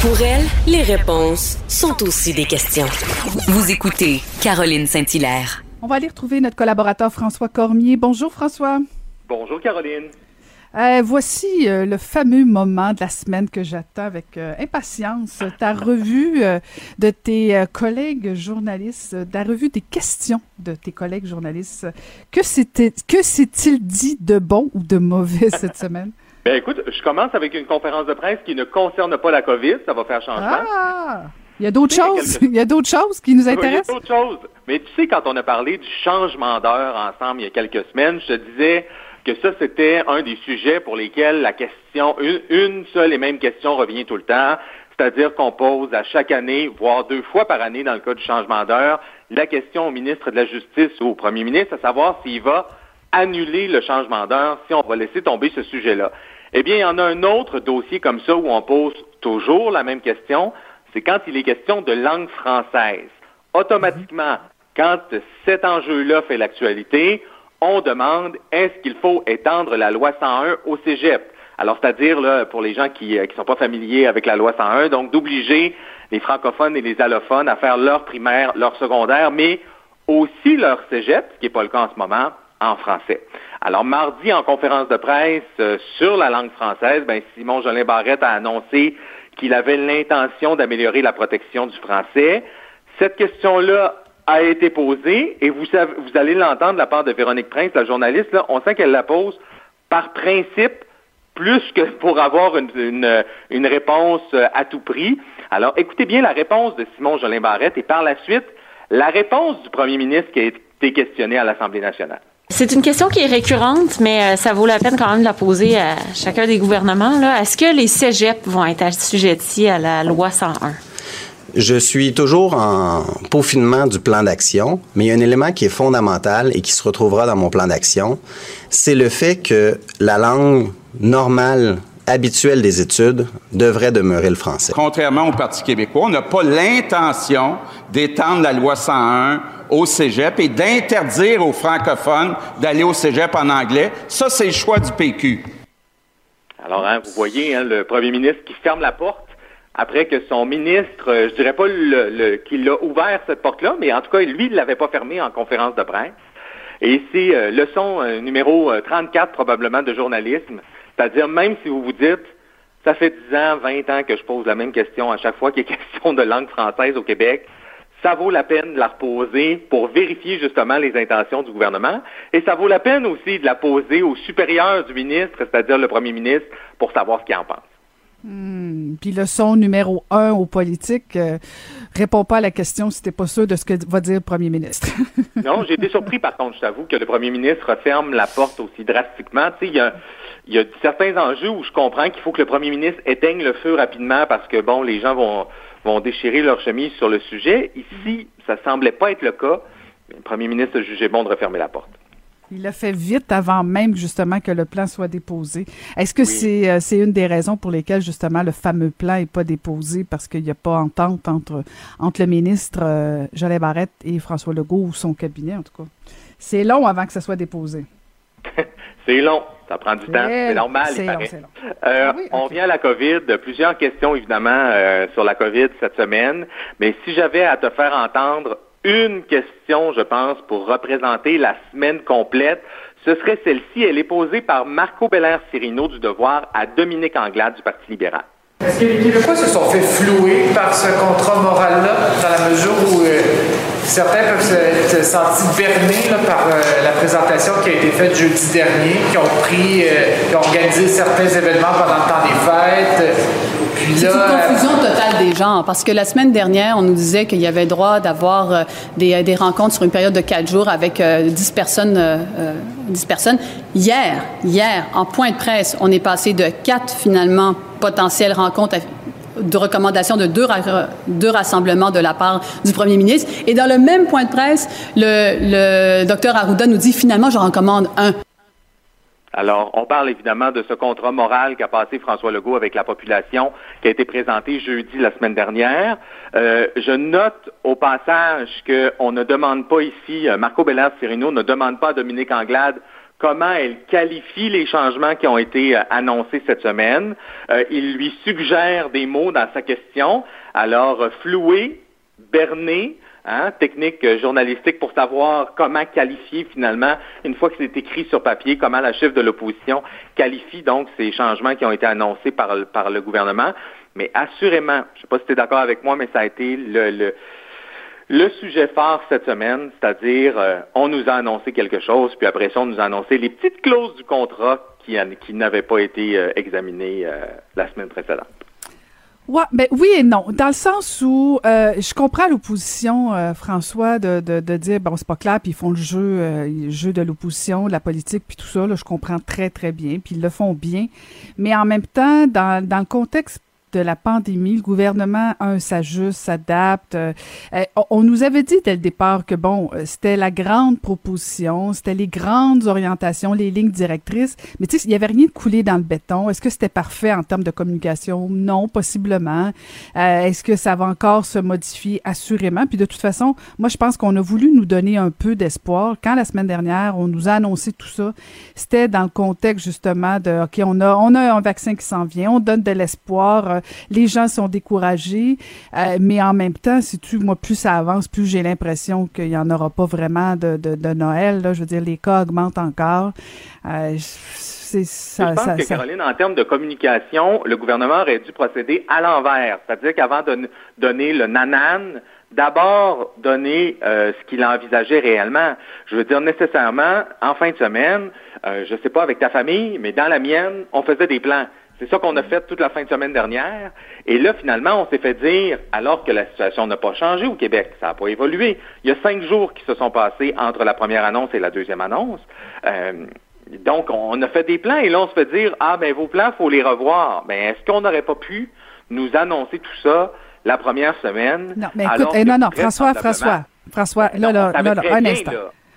Pour elle, les réponses sont aussi des questions. Vous écoutez Caroline Saint-Hilaire. On va aller retrouver notre collaborateur François Cormier. Bonjour François. Bonjour Caroline. Euh, voici euh, le fameux moment de la semaine que j'attends avec euh, impatience. Ta revue de tes collègues journalistes, ta revue des questions de tes collègues journalistes. Que s'est-il dit de bon ou de mauvais cette semaine? Ben écoute, je commence avec une conférence de presse qui ne concerne pas la COVID. Ça va faire changement. Ah! Il y a d'autres choses. Il y a d'autres choses qui nous intéressent. Il y a d'autres choses. Mais tu sais, quand on a parlé du changement d'heure ensemble il y a quelques semaines, je te disais que ça, c'était un des sujets pour lesquels la question, une, seule et même question revient tout le temps, c'est-à-dire qu'on pose à chaque année, voire deux fois par année dans le cas du changement d'heure, la question au ministre de la Justice ou au premier ministre, à savoir s'il va annuler le changement d'heure, si on va laisser tomber ce sujet-là. Eh bien, il y en a un autre dossier comme ça où on pose toujours la même question, c'est quand il est question de langue française. Automatiquement, quand cet enjeu-là fait l'actualité, on demande est-ce qu'il faut étendre la loi 101 au cégep? Alors, c'est-à-dire, là, pour les gens qui ne euh, sont pas familiers avec la loi 101, donc d'obliger les francophones et les allophones à faire leur primaire, leur secondaire, mais aussi leur cégep, ce qui n'est pas le cas en ce moment, en français. Alors, mardi, en conférence de presse euh, sur la langue française, ben, Simon Jolin Barrette a annoncé qu'il avait l'intention d'améliorer la protection du français. Cette question-là a été posée et vous, vous allez l'entendre de la part de Véronique Prince, la journaliste, là, on sent qu'elle la pose par principe plus que pour avoir une, une, réponse euh, à tout prix. Alors, écoutez bien la réponse de Simon Jolin Barrette et par la suite, la réponse du premier ministre qui a été questionné à l'Assemblée nationale. C'est une question qui est récurrente, mais euh, ça vaut la peine quand même de la poser à chacun des gouvernements. Est-ce que les cégeps vont être assujettis à la loi 101? Je suis toujours en peaufinement du plan d'action, mais il y a un élément qui est fondamental et qui se retrouvera dans mon plan d'action, c'est le fait que la langue normale habituelle des études devrait demeurer le français. Contrairement au Parti québécois, on n'a pas l'intention d'étendre la loi 101 au cégep et d'interdire aux francophones d'aller au cégep en anglais. Ça, c'est le choix du PQ. Alors, hein, vous voyez hein, le premier ministre qui ferme la porte après que son ministre, euh, je dirais pas le, qu'il a ouvert cette porte-là, mais en tout cas, lui, il l'avait pas fermée en conférence de presse. Et c'est euh, leçon euh, numéro 34 probablement de journalisme, c'est-à-dire même si vous vous dites, ça fait 10 ans, 20 ans que je pose la même question à chaque fois qu'il est question de langue française au Québec, ça vaut la peine de la reposer pour vérifier justement les intentions du gouvernement. Et ça vaut la peine aussi de la poser au supérieur du ministre, c'est-à-dire le premier ministre, pour savoir ce qu'il en pense. Hmm. Puis leçon numéro un aux politiques, euh, réponds pas à la question si t'es pas sûr de ce que va dire le premier ministre. non, j'ai été surpris par contre, je t'avoue, que le premier ministre referme la porte aussi drastiquement. Il y a, y certains enjeux où je comprends qu'il faut que le premier ministre éteigne le feu rapidement parce que, bon, les gens vont, vont déchirer leur chemise sur le sujet. Ici, ça semblait pas être le cas. Le premier ministre a jugé bon de refermer la porte. Il l'a fait vite avant même justement que le plan soit déposé. Est-ce que c'est euh, c'est une des raisons pour lesquelles justement le fameux plan n'est pas déposé? Parce qu'il n'y a pas entente entre entre le ministre euh, Jolin Barrette et François Legault ou son cabinet en tout cas. C'est long avant que ça soit déposé. c'est long. Ça prend du temps. C'est normal, il paraît. Euh, ah on vient à la COVID. Plusieurs questions, évidemment, sur la COVID cette semaine. Mais si j'avais à te faire entendre une question, je pense, pour représenter la semaine complète. Ce serait celle-ci. Elle est posée par Marco Belair Cirino du Devoir à Dominique Anglade du Parti libéral. Est-ce que les Québécois se sont fait flouer par ce contrat moral-là, dans la mesure où euh, certains peuvent se, sentir bernés par euh, la présentation qui a été faite jeudi dernier, qui ont pris, euh, qui ont organisé certains événements pendant le temps des fêtes, c'est une confusion totale des genres, parce que la semaine dernière, on nous disait qu'il y avait droit d'avoir euh, des, des, rencontres sur une période de quatre jours avec 10 euh, personnes. Euh, 10 personnes. Hier, hier, en point de presse, on est passé de quatre, finalement, potentielles rencontres de recommandations de deux, deux, rassemblements de la part du premier ministre. Et dans le même point de presse, le, le docteur Arruda nous dit finalement, je recommande un. Alors, on parle évidemment de ce contrat moral qu'a passé François Legault avec la population, qui a été présenté jeudi la semaine dernière. Euh, je note au passage qu'on ne demande pas ici, euh, Marco Bellard Cirino ne demande pas à Dominique Anglade comment elle qualifie les changements qui ont été euh, annoncés cette semaine. Il lui suggère des mots dans sa question. Alors, floué, berné, hein, technique journalistique pour savoir comment qualifier finalement, une fois que c'est écrit sur papier, comment la chef de l'opposition qualifie donc ces changements qui ont été annoncés par, le gouvernement. Mais assurément, je ne sais pas si tu es d'accord avec moi, mais ça a été le, sujet phare cette semaine, c'est-à-dire euh, on nous a annoncé quelque chose, puis après ça, on nous a annoncé les petites clauses du contrat qui, n'avaient pas été euh, examinées euh, la semaine précédente. Ouais, ben oui et non. Dans le sens où je comprends l'opposition, François, de, de, de, dire bon c'est pas clair, puis ils font le jeu, le jeu de l'opposition, de la politique, puis tout ça. Là, je comprends très très bien, puis ils le font bien. Mais en même temps, dans, dans le contexte de la pandémie, le gouvernement, un, s'ajuste, s'adapte. Euh, euh, on nous avait dit dès le départ que, bon, euh, c'était la grande proposition, c'était les grandes orientations, les lignes directrices, mais tu sais, il n'y avait rien de coulé dans le béton. Est-ce que c'était parfait en termes de communication? Non, possiblement. Est-ce que ça va encore se modifier? Assurément. Puis de toute façon, moi, je pense qu'on a voulu nous donner un peu d'espoir. Quand la semaine dernière, on nous a annoncé tout ça, c'était dans le contexte justement de, OK, on a, on a un vaccin qui s'en vient, on donne de l'espoir euh, les gens sont découragés, euh, mais en même temps, si tu, moi, plus ça avance, plus j'ai l'impression qu'il n'y en aura pas vraiment de, de, Noël. Là. Je veux dire, les cas augmentent encore. Euh, c'est ça, je pense que, Caroline, en termes de communication, le gouvernement aurait dû procéder à l'envers. C'est-à-dire qu'avant de donner le nanan, d'abord donner ce qu'il envisageait réellement. Je veux dire, nécessairement, en fin de semaine, je ne sais pas avec ta famille, mais dans la mienne, on faisait des plans. C'est ça qu'on a fait toute la fin de semaine dernière. Et là, finalement, on s'est fait dire, alors que la situation n'a pas changé au Québec, ça n'a pas évolué. Il y a cinq jours qui se sont passés entre la première annonce et la deuxième annonce. Euh, donc, on a fait des plans et là, on se fait dire, ah, ben vos plans, faut les revoir. Ben, est-ce qu'on n'aurait pas pu nous annoncer tout ça la première semaine? Non, mais écoute, eh, non, non, François, François, François, là, là, là, là, un instant.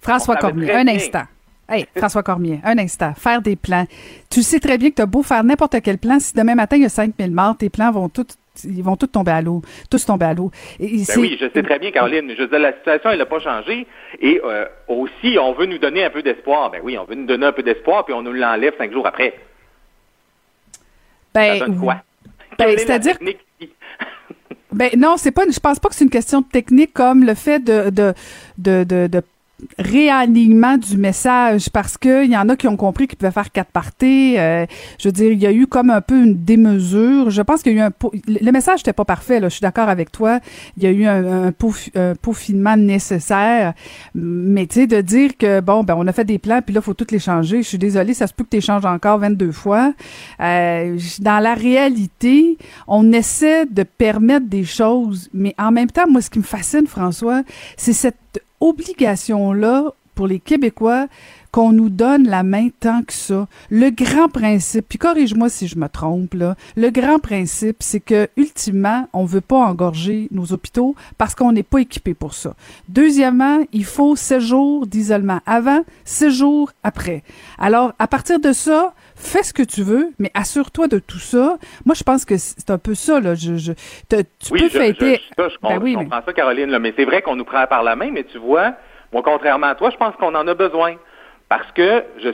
François Cormier, un instant. Hey, François Cormier, un instant. Faire des plans. Tu sais très bien que tu as beau faire n'importe quel plan. Si demain matin, il y a 5000 morts, tes plans vont tous ils vont tous tomber à l'eau, tous tomber à l'eau. Ben oui, je sais très bien, Caroline. Je veux dire, la situation, elle n'a pas changé. Et euh, aussi, on veut nous donner un peu d'espoir. Ben oui, on veut nous donner un peu d'espoir, puis on nous l'enlève cinq jours après. Ben, ça donne quoi? Ben, c'est-à-dire... ben non, c'est pas. Je pense pas que c'est une question de technique comme le fait de de de, de, de réalignement du message parce que il y en a qui ont compris qu'ils pouvaient faire quatre parties. Euh, je veux dire, il y a eu comme un peu une démesure. Je pense qu'il y a eu un le message n'était pas parfait. Là, je suis d'accord avec toi. Il y a eu un, un, peaufinement nécessaire, mais tu sais de dire que bon ben on a fait des plans puis là faut toutes les changer. Je suis désolée, ça se peut que tu changes encore 22 fois. Euh, dans la réalité, on essaie de permettre des choses, mais en même temps, moi ce qui me fascine, François, c'est cette obligation-là pour les Québécois qu'on nous donne la main tant que ça. Le grand principe, puis corrige-moi si je me trompe, là, le grand principe, c'est que, ultimement, on veut pas engorger nos hôpitaux parce qu'on n'est pas équipé pour ça. Deuxièmement, il faut sept jours d'isolement avant, sept jours après. Alors, à partir de ça, fais ce que tu veux, mais assure-toi de tout ça. Moi, je pense que c'est un peu ça, là. Je, je tu peux fêter. Je, je, ben oui, comprends ça, Caroline, là, mais c'est vrai qu'on nous prend par la main, mais tu vois, moi, contrairement à toi, je pense qu'on en a besoin. Parce que je,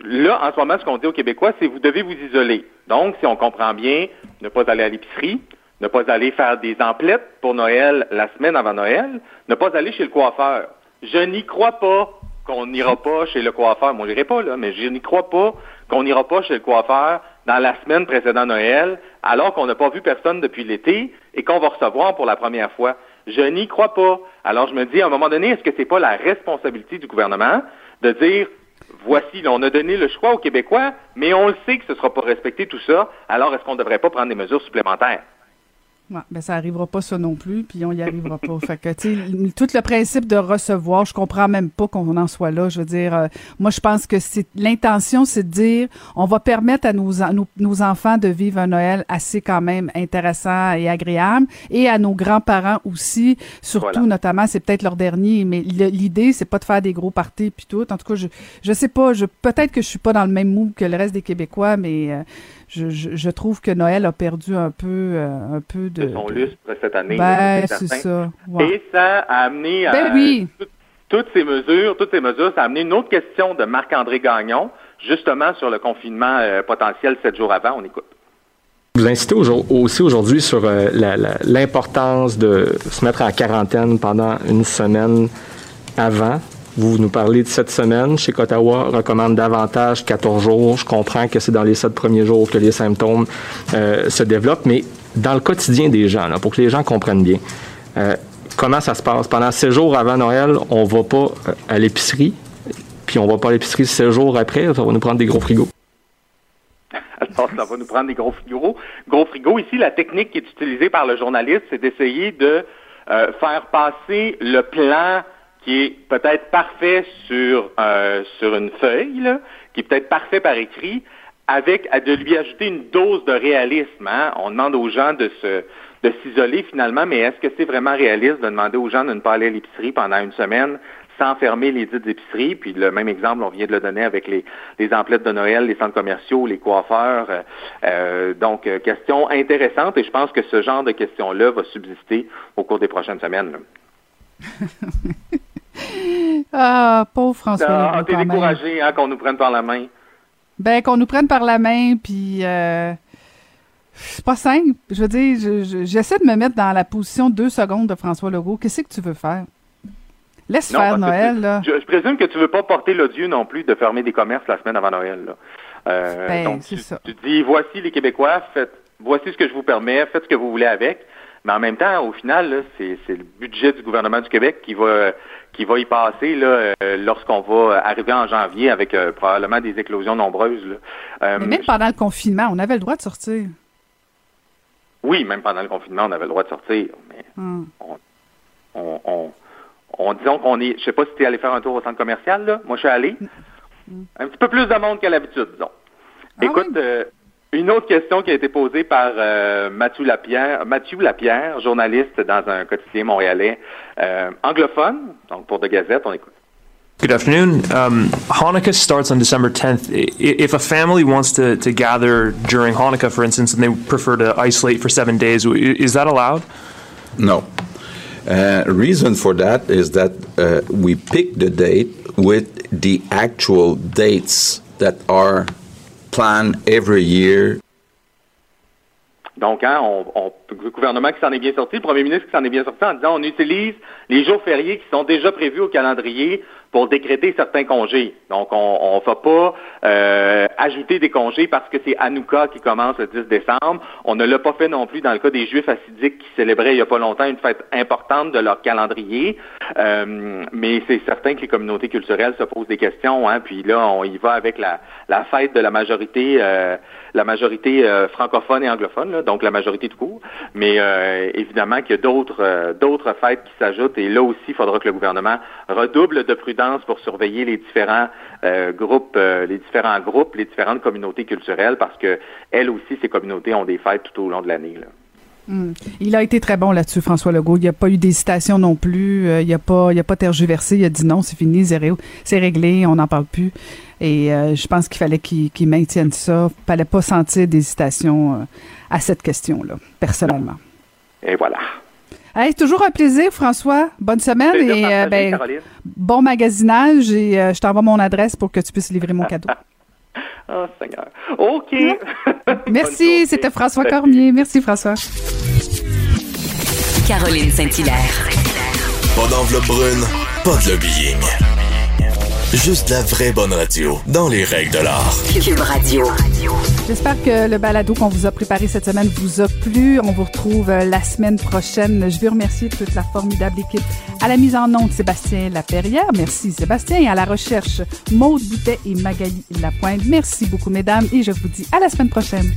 là, en ce moment, ce qu'on dit aux Québécois, c'est vous devez vous isoler. Donc, si on comprend bien, ne pas aller à l'épicerie, ne pas aller faire des emplettes pour Noël la semaine avant Noël, ne pas aller chez le coiffeur. Je n'y crois pas qu'on n'ira pas chez le coiffeur. Moi, je n'irai pas, là, mais je n'y crois pas qu'on n'ira pas chez le coiffeur dans la semaine précédant Noël, alors qu'on n'a pas vu personne depuis l'été et qu'on va recevoir pour la première fois. Je n'y crois pas. Alors, je me dis, à un moment donné, est-ce que c'est pas la responsabilité du gouvernement de dire, voici, on a donné le choix aux Québécois, mais on le sait que ce ne sera pas respecté tout ça, alors est-ce qu'on ne devrait pas prendre des mesures supplémentaires? Ouais, ben ça arrivera pas ça non plus, puis on y arrivera pas. fait que tu sais, tout le principe de recevoir, je comprends même pas qu'on en soit là. Je veux dire, euh, moi je pense que c'est l'intention, c'est de dire, on va permettre à nos, nos, enfants de vivre un Noël assez quand même intéressant et agréable, et à nos grands-parents aussi, surtout notamment, c'est peut-être leur dernier, mais l'idée c'est pas de faire des gros parties puis tout. En tout cas, je je sais pas, je peut-être que je suis pas dans le même mood que le reste des Québécois, mais euh, je, je, trouve que Noël a perdu un peu, euh, un peu de, son lustre cette année. Ben, c'est ça. Et ça a amené ben, oui. toutes ces mesures, toutes ces mesures, ça a amené une autre question de Marc-André Gagnon, justement sur le confinement euh, potentiel sept jours avant. On écoute. Vous incitez aussi aujourd'hui sur euh, l'importance de se mettre en quarantaine pendant une semaine avant. Vous nous parlez de cette semaine. Chez Ottawa recommande davantage 14 jours. Je comprends que c'est dans les sept premiers jours que les symptômes euh, se développent, mais dans le quotidien des gens, pour que les gens comprennent bien, comment ça se passe? Pendant sept jours avant Noël, on va pas à l'épicerie, puis on va pas à l'épicerie sept jours après, ça va nous prendre des gros frigos. Alors, ça va nous prendre des gros frigos. Gros frigos. Ici, la technique qui est utilisée par le journaliste, c'est d'essayer de euh, faire passer le plan qui est peut-être parfait sur, euh, sur une feuille, qui est peut-être parfait par écrit, avec de lui ajouter une dose de réalisme. Hein. On demande aux gens de se de s'isoler finalement, mais est-ce que c'est vraiment réaliste de demander aux gens de ne pas aller à l'épicerie pendant une semaine sans fermer les dites épiceries? Puis le même exemple, on vient de le donner avec les, les emplettes de Noël, les centres commerciaux, les coiffeurs. Euh, euh, donc, question intéressante et je pense que ce genre de questions-là va subsister au cours des prochaines semaines. ah, pauvre François. Ah, t'es découragé hein, qu'on nous prenne par la main. Ben, qu'on nous prenne par la main, puis c'est pas simple. Je veux dire, j'essaie de me mettre dans la position deux secondes de François Legault. Qu'est-ce que tu veux faire? Laisse faire Noël, là. Je, présume que tu veux pas porter l'odieux non plus de fermer des commerces la semaine avant Noël, là. Euh, ben, donc, tu, ça. tu dis, voici les Québécois, faites, voici ce que je vous permets, faites ce que vous voulez avec. Mais en même temps, au final, c'est le budget du gouvernement du Québec qui va qui va y passer là, euh, lorsqu'on va arriver en janvier avec euh, probablement des éclosions nombreuses. Là. Mais même pendant le confinement, on avait le droit de sortir. Oui, même pendant le confinement, on avait le droit de sortir. Mais hmm. on, on, on, disons qu'on est. Je sais pas si tu es allé faire un tour au centre commercial, là. Moi, je suis allé. Hmm. Un petit peu plus de monde qu'à l'habitude, disons. Ah Écoute, euh, une autre question qui a été posée par euh, Mathieu Lapierre, Mathieu Lapierre, journaliste dans un quotidien montréalais euh, anglophone, donc pour De Gazette, on écoute. Good afternoon. Um, Hanukkah starts on December 10th. If a family wants to, to gather during Hanukkah, for instance, and they prefer to isolate for seven days, is that allowed? No. Uh, reason for that is that uh, we pick the date with the actual dates that are Donc, hein, on, le gouvernement qui s'en est bien sorti, le premier ministre qui s'en est bien sorti en disant on utilise les jours fériés qui sont déjà prévus au calendrier pour décréter certains congés. Donc, on ne va pas euh, ajouter des congés parce que c'est Hanouka qui commence le 10 décembre. On ne l'a pas fait non plus dans le cas des Juifs assidiques qui célébraient il n'y a pas longtemps une fête importante de leur calendrier. Euh, mais c'est certain que les communautés culturelles se posent des questions. Hein, puis là, on y va avec la, fête de la majorité, euh, la majorité francophone et anglophone, donc la majorité de cours. Mais euh, évidemment qu'il y a d'autres d'autres fêtes qui s'ajoutent. Et là aussi, il faudra que le gouvernement redouble de prudence pour surveiller les différents euh, groupes, euh, les différents groupes, les différentes communautés culturelles, parce que elles aussi, ces communautés ont des fêtes tout au long de l'année. Hmm. Il a été très bon là-dessus, François Legault. Il n'y a pas eu d'hésitation non plus. Euh, il n'a pas, il a pas tergiversé. Il a dit non, c'est fini, c'est réglé, on n'en parle plus. Et je pense qu'il fallait qu'il maintienne ça. Il fallait pas sentir d'hésitation à cette question-là, personnellement. Et voilà. Hey, toujours un plaisir, François. Bonne semaine et euh, ben, bon magasinage et euh, je t'envoie mon adresse pour que tu puisses livrer mon cadeau. oh, Seigneur. OK. Merci, c'était François Cormier. Merci, François. Caroline Saint-Hilaire. Pas d'enveloppe brune, pas de lobbying. Juste la vraie bonne radio, dans les règles de l'art. Cube Radio. J'espère que le balado qu'on vous a préparé cette semaine vous a plu. On vous retrouve euh, la semaine prochaine. Je veux remercier toute la formidable équipe à la mise en onde Sébastien Laperrière. Merci Sébastien. Et à la recherche Maude Boutet et Magali Lapointe. Merci beaucoup mesdames et je vous dis à la semaine prochaine.